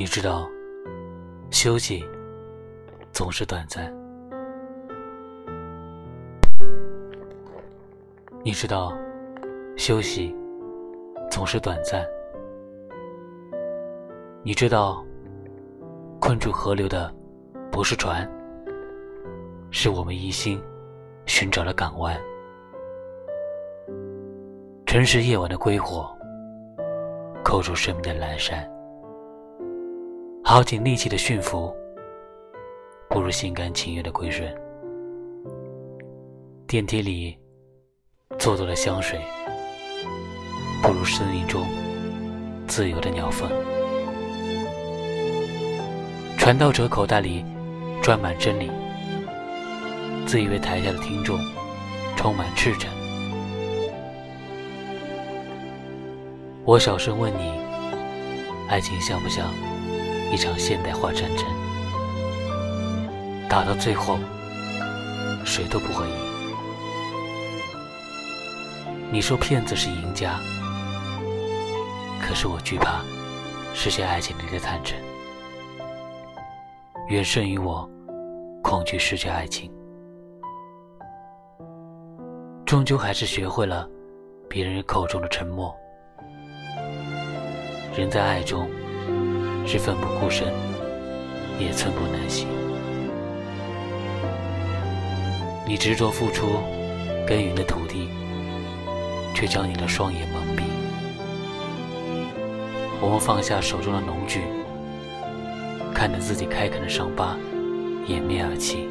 你知道，休息总是短暂。你知道，休息总是短暂。你知道，困住河流的不是船，是我们一心寻找的港湾。城市夜晚的归火，扣住生命的阑珊。耗尽力气的驯服，不如心甘情愿的归顺。电梯里做作的香水，不如森林中自由的鸟粪。传道者口袋里装满真理，自以为台下的听众充满赤诚。我小声问你，爱情像不像？一场现代化战争，打到最后，谁都不会赢。你说骗子是赢家，可是我惧怕实现爱情里的坦诚，远胜于我恐惧失去爱情。终究还是学会了别人口中的沉默。人在爱中。是奋不顾身，也寸步难行。你执着付出耕耘的土地，却将你的双眼蒙蔽。我们放下手中的农具，看着自己开垦的伤疤掩面而泣。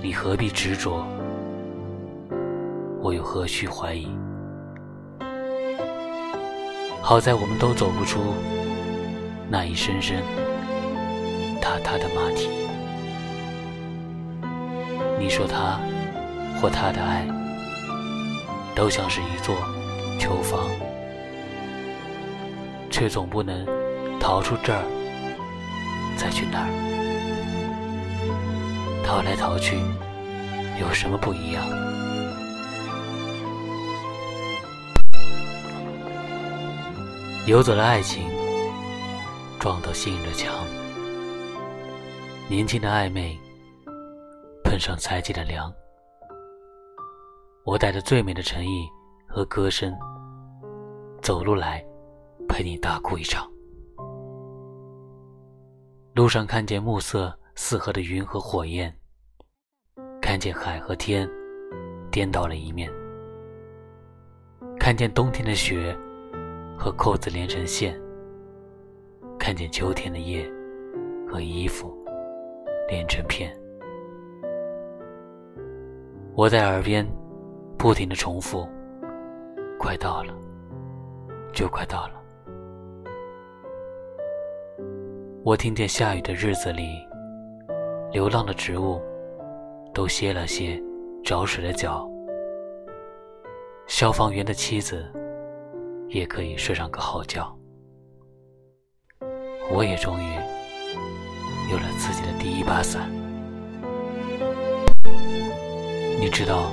你何必执着？我又何须怀疑？好在我们都走不出那一声声踏踏的马蹄。你说他或他的爱，都像是一座囚房，却总不能逃出这儿，再去那儿。逃来逃去，有什么不一样？游走的爱情，撞到信任的墙。年轻的暧昧，碰上猜忌的凉。我带着最美的诚意和歌声，走路来，陪你大哭一场。路上看见暮色四合的云和火焰，看见海和天颠倒了一面，看见冬天的雪。和扣子连成线，看见秋天的叶和衣服连成片。我在耳边不停的重复：“快到了，就快到了。”我听见下雨的日子里，流浪的植物都歇了歇找水的脚，消防员的妻子。也可以睡上个好觉。我也终于有了自己的第一把伞。你知道，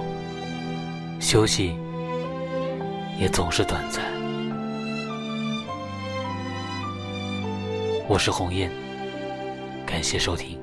休息也总是短暂。我是鸿雁，感谢收听。